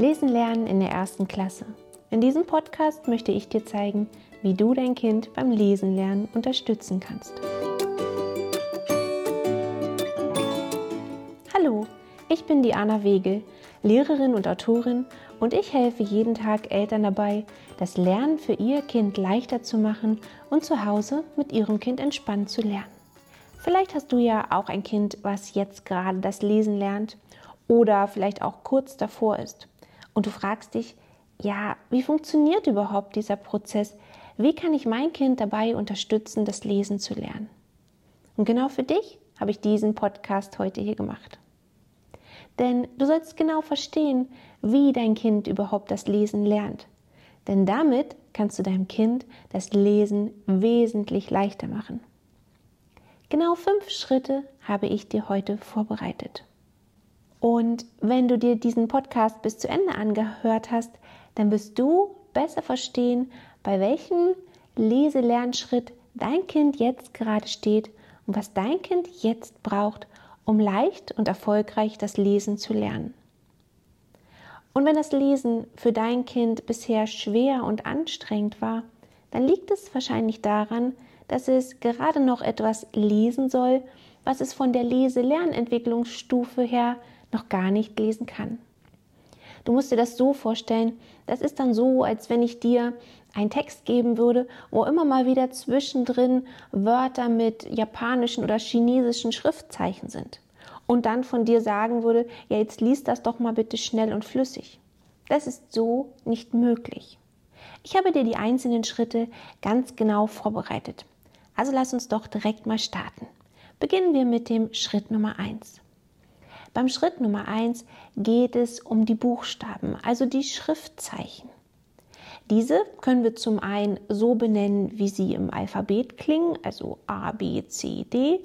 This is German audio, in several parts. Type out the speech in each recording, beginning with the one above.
Lesen lernen in der ersten Klasse. In diesem Podcast möchte ich dir zeigen, wie du dein Kind beim Lesen lernen unterstützen kannst. Hallo, ich bin Diana Wegel, Lehrerin und Autorin und ich helfe jeden Tag Eltern dabei, das Lernen für ihr Kind leichter zu machen und zu Hause mit ihrem Kind entspannt zu lernen. Vielleicht hast du ja auch ein Kind, was jetzt gerade das Lesen lernt oder vielleicht auch kurz davor ist. Und du fragst dich, ja, wie funktioniert überhaupt dieser Prozess? Wie kann ich mein Kind dabei unterstützen, das Lesen zu lernen? Und genau für dich habe ich diesen Podcast heute hier gemacht. Denn du sollst genau verstehen, wie dein Kind überhaupt das Lesen lernt. Denn damit kannst du deinem Kind das Lesen wesentlich leichter machen. Genau fünf Schritte habe ich dir heute vorbereitet. Und wenn du dir diesen Podcast bis zu Ende angehört hast, dann wirst du besser verstehen, bei welchem Leselernschritt dein Kind jetzt gerade steht und was dein Kind jetzt braucht, um leicht und erfolgreich das Lesen zu lernen. Und wenn das Lesen für dein Kind bisher schwer und anstrengend war, dann liegt es wahrscheinlich daran, dass es gerade noch etwas lesen soll, was es von der Lese-Lernentwicklungsstufe her noch gar nicht lesen kann. Du musst dir das so vorstellen, das ist dann so, als wenn ich dir einen Text geben würde, wo immer mal wieder zwischendrin Wörter mit japanischen oder chinesischen Schriftzeichen sind. Und dann von dir sagen würde, ja, jetzt liest das doch mal bitte schnell und flüssig. Das ist so nicht möglich. Ich habe dir die einzelnen Schritte ganz genau vorbereitet. Also lass uns doch direkt mal starten. Beginnen wir mit dem Schritt Nummer eins. Beim Schritt Nummer eins geht es um die Buchstaben, also die Schriftzeichen. Diese können wir zum einen so benennen, wie sie im Alphabet klingen, also A, B, C, D,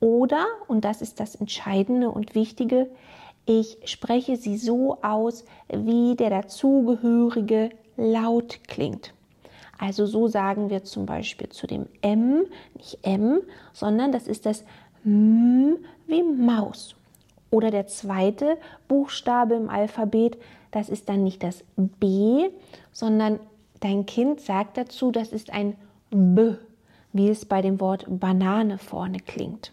oder, und das ist das Entscheidende und Wichtige, ich spreche sie so aus, wie der dazugehörige Laut klingt. Also so sagen wir zum Beispiel zu dem M, nicht M, sondern das ist das M wie Maus. Oder der zweite Buchstabe im Alphabet, das ist dann nicht das B, sondern dein Kind sagt dazu, das ist ein B, wie es bei dem Wort Banane vorne klingt.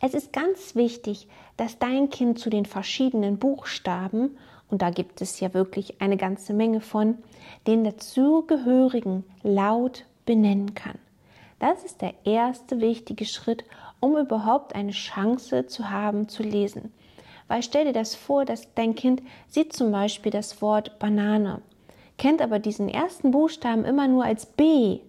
Es ist ganz wichtig, dass dein Kind zu den verschiedenen Buchstaben, und da gibt es ja wirklich eine ganze Menge von, den dazugehörigen Laut benennen kann. Das ist der erste wichtige Schritt, um überhaupt eine Chance zu haben zu lesen. Weil stell dir das vor, dass dein Kind sieht zum Beispiel das Wort Banane, kennt aber diesen ersten Buchstaben immer nur als B.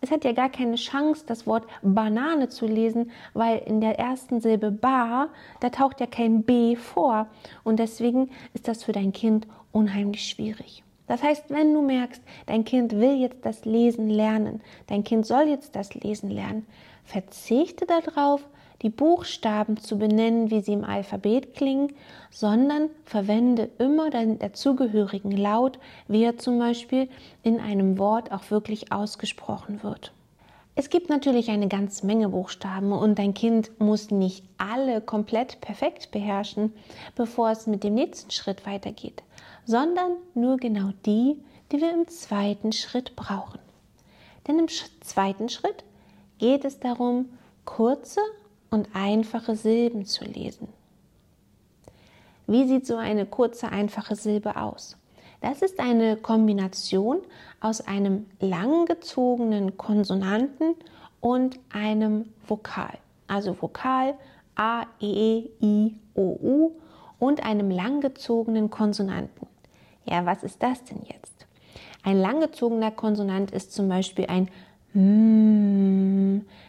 Es hat ja gar keine Chance, das Wort Banane zu lesen, weil in der ersten Silbe Ba, da taucht ja kein B vor. Und deswegen ist das für dein Kind unheimlich schwierig. Das heißt, wenn du merkst, dein Kind will jetzt das Lesen lernen, dein Kind soll jetzt das Lesen lernen, verzichte darauf, die Buchstaben zu benennen, wie sie im Alphabet klingen, sondern verwende immer den dazugehörigen Laut, wie er zum Beispiel in einem Wort auch wirklich ausgesprochen wird. Es gibt natürlich eine ganze Menge Buchstaben und dein Kind muss nicht alle komplett perfekt beherrschen, bevor es mit dem nächsten Schritt weitergeht, sondern nur genau die, die wir im zweiten Schritt brauchen. Denn im zweiten Schritt geht es darum, kurze und einfache Silben zu lesen. Wie sieht so eine kurze, einfache Silbe aus? Das ist eine Kombination aus einem langgezogenen Konsonanten und einem Vokal. Also Vokal A, E, I, O, U und einem langgezogenen Konsonanten. Ja, was ist das denn jetzt? Ein langgezogener Konsonant ist zum Beispiel ein M.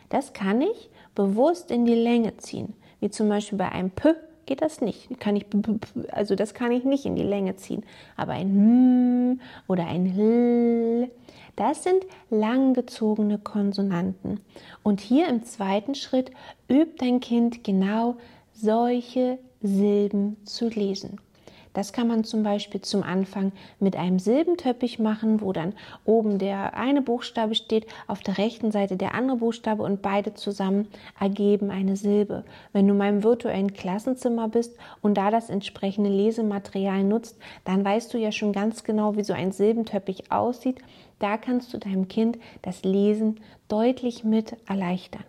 Das kann ich bewusst in die Länge ziehen. Wie zum Beispiel bei einem P geht das nicht. Kann ich, also das kann ich nicht in die Länge ziehen. Aber ein M oder ein L, das sind langgezogene Konsonanten. Und hier im zweiten Schritt übt dein Kind genau solche Silben zu lesen. Das kann man zum Beispiel zum Anfang mit einem Silbentöppich machen, wo dann oben der eine Buchstabe steht, auf der rechten Seite der andere Buchstabe und beide zusammen ergeben eine Silbe. Wenn du in meinem virtuellen Klassenzimmer bist und da das entsprechende Lesematerial nutzt, dann weißt du ja schon ganz genau, wie so ein Silbentöppich aussieht. Da kannst du deinem Kind das Lesen deutlich mit erleichtern.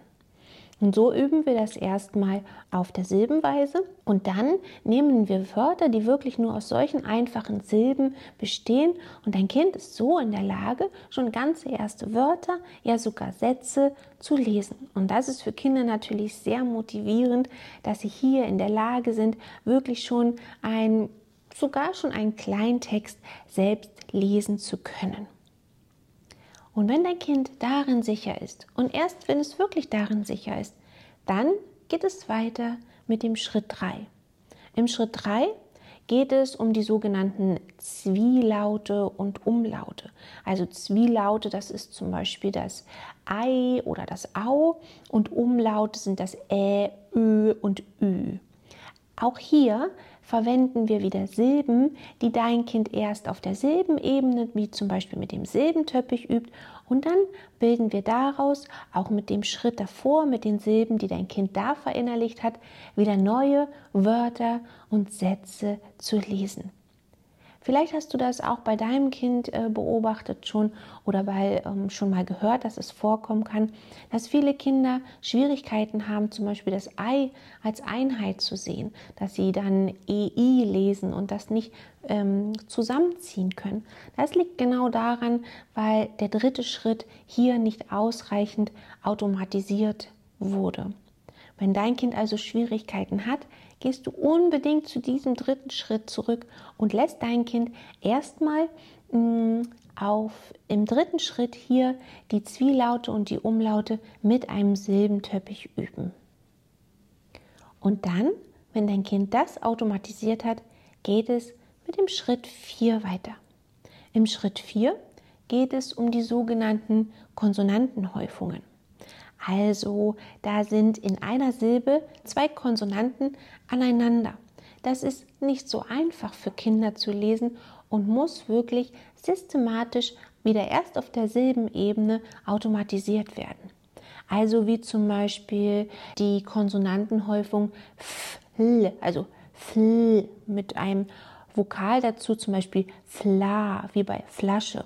Und so üben wir das erstmal auf der Silbenweise und dann nehmen wir Wörter, die wirklich nur aus solchen einfachen Silben bestehen und dein Kind ist so in der Lage, schon ganze erste Wörter, ja sogar Sätze zu lesen. Und das ist für Kinder natürlich sehr motivierend, dass sie hier in der Lage sind, wirklich schon ein, sogar schon einen kleinen Text selbst lesen zu können. Und wenn dein Kind darin sicher ist und erst wenn es wirklich darin sicher ist, dann geht es weiter mit dem Schritt 3. Im Schritt 3 geht es um die sogenannten Zwielaute und Umlaute. Also Zwielaute, das ist zum Beispiel das Ei oder das Au und Umlaute sind das Ä, Ö und Ü. Auch hier verwenden wir wieder Silben, die dein Kind erst auf der Silbenebene, wie zum Beispiel mit dem Silbentöppich übt, und dann bilden wir daraus, auch mit dem Schritt davor, mit den Silben, die dein Kind da verinnerlicht hat, wieder neue Wörter und Sätze zu lesen. Vielleicht hast du das auch bei deinem Kind äh, beobachtet schon oder bei, ähm, schon mal gehört, dass es vorkommen kann, dass viele Kinder Schwierigkeiten haben, zum Beispiel das Ei als Einheit zu sehen, dass sie dann EI lesen und das nicht ähm, zusammenziehen können. Das liegt genau daran, weil der dritte Schritt hier nicht ausreichend automatisiert wurde. Wenn dein Kind also Schwierigkeiten hat, gehst du unbedingt zu diesem dritten Schritt zurück und lässt dein Kind erstmal mm, auf im dritten Schritt hier die Zwielaute und die Umlaute mit einem Silbentöppich üben. Und dann, wenn dein Kind das automatisiert hat, geht es mit dem Schritt 4 weiter. Im Schritt 4 geht es um die sogenannten Konsonantenhäufungen. Also da sind in einer Silbe zwei Konsonanten aneinander. Das ist nicht so einfach für Kinder zu lesen und muss wirklich systematisch wieder erst auf der Silbenebene automatisiert werden. Also wie zum Beispiel die Konsonantenhäufung fl, also fl mit einem Vokal dazu, zum Beispiel fla, wie bei Flasche,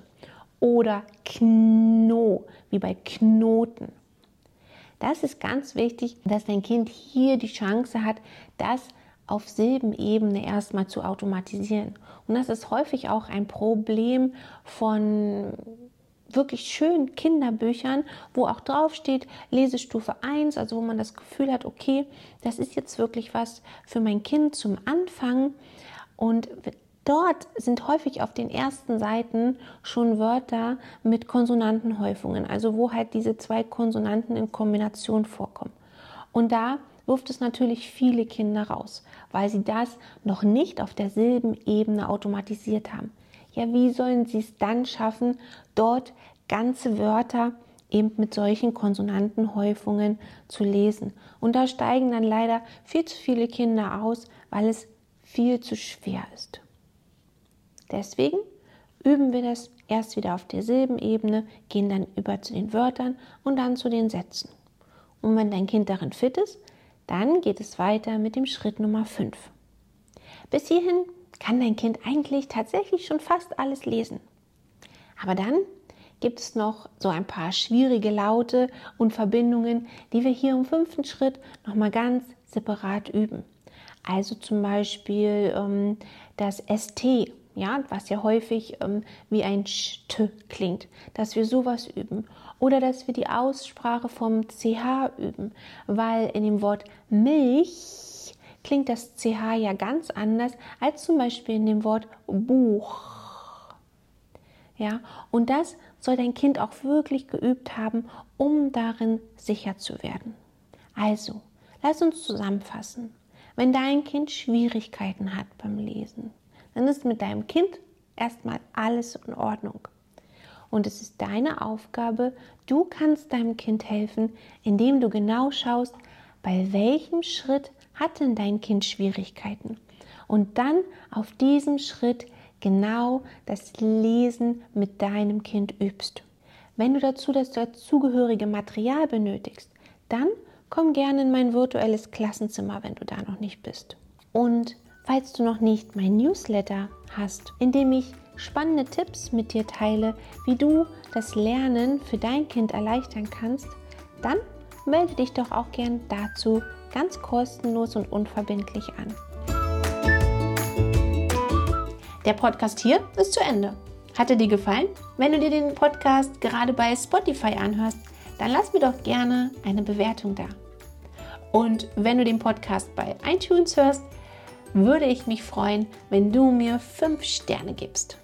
oder kno, wie bei Knoten. Das ist ganz wichtig, dass dein Kind hier die Chance hat, das auf Silbenebene erstmal zu automatisieren. Und das ist häufig auch ein Problem von wirklich schönen Kinderbüchern, wo auch drauf steht Lesestufe 1, also wo man das Gefühl hat, okay, das ist jetzt wirklich was für mein Kind zum Anfang. Und Dort sind häufig auf den ersten Seiten schon Wörter mit Konsonantenhäufungen, also wo halt diese zwei Konsonanten in Kombination vorkommen. Und da wirft es natürlich viele Kinder raus, weil sie das noch nicht auf der Silbenebene automatisiert haben. Ja, wie sollen sie es dann schaffen, dort ganze Wörter eben mit solchen Konsonantenhäufungen zu lesen? Und da steigen dann leider viel zu viele Kinder aus, weil es viel zu schwer ist. Deswegen üben wir das erst wieder auf der Silbenebene, gehen dann über zu den Wörtern und dann zu den Sätzen. Und wenn dein Kind darin fit ist, dann geht es weiter mit dem Schritt Nummer 5. Bis hierhin kann dein Kind eigentlich tatsächlich schon fast alles lesen. Aber dann gibt es noch so ein paar schwierige Laute und Verbindungen, die wir hier im fünften Schritt nochmal ganz separat üben. Also zum Beispiel ähm, das ST ja, was ja häufig ähm, wie ein St klingt, dass wir sowas üben. Oder dass wir die Aussprache vom CH üben, weil in dem Wort Milch klingt das CH ja ganz anders als zum Beispiel in dem Wort Buch. Ja, und das soll dein Kind auch wirklich geübt haben, um darin sicher zu werden. Also, lass uns zusammenfassen. Wenn dein Kind Schwierigkeiten hat beim Lesen, dann ist mit deinem Kind erstmal alles in Ordnung. Und es ist deine Aufgabe, du kannst deinem Kind helfen, indem du genau schaust, bei welchem Schritt hat denn dein Kind Schwierigkeiten. und dann auf diesem Schritt genau das Lesen mit deinem Kind übst. Wenn du dazu das dazugehörige Material benötigst, dann komm gerne in mein virtuelles Klassenzimmer, wenn du da noch nicht bist. Und falls du noch nicht mein Newsletter hast, in dem ich spannende Tipps mit dir teile, wie du das Lernen für dein Kind erleichtern kannst, dann melde dich doch auch gern dazu ganz kostenlos und unverbindlich an. Der Podcast hier ist zu Ende. Hat er dir gefallen? Wenn du dir den Podcast gerade bei Spotify anhörst, dann lass mir doch gerne eine Bewertung da. Und wenn du den Podcast bei iTunes hörst, würde ich mich freuen, wenn du mir 5 Sterne gibst.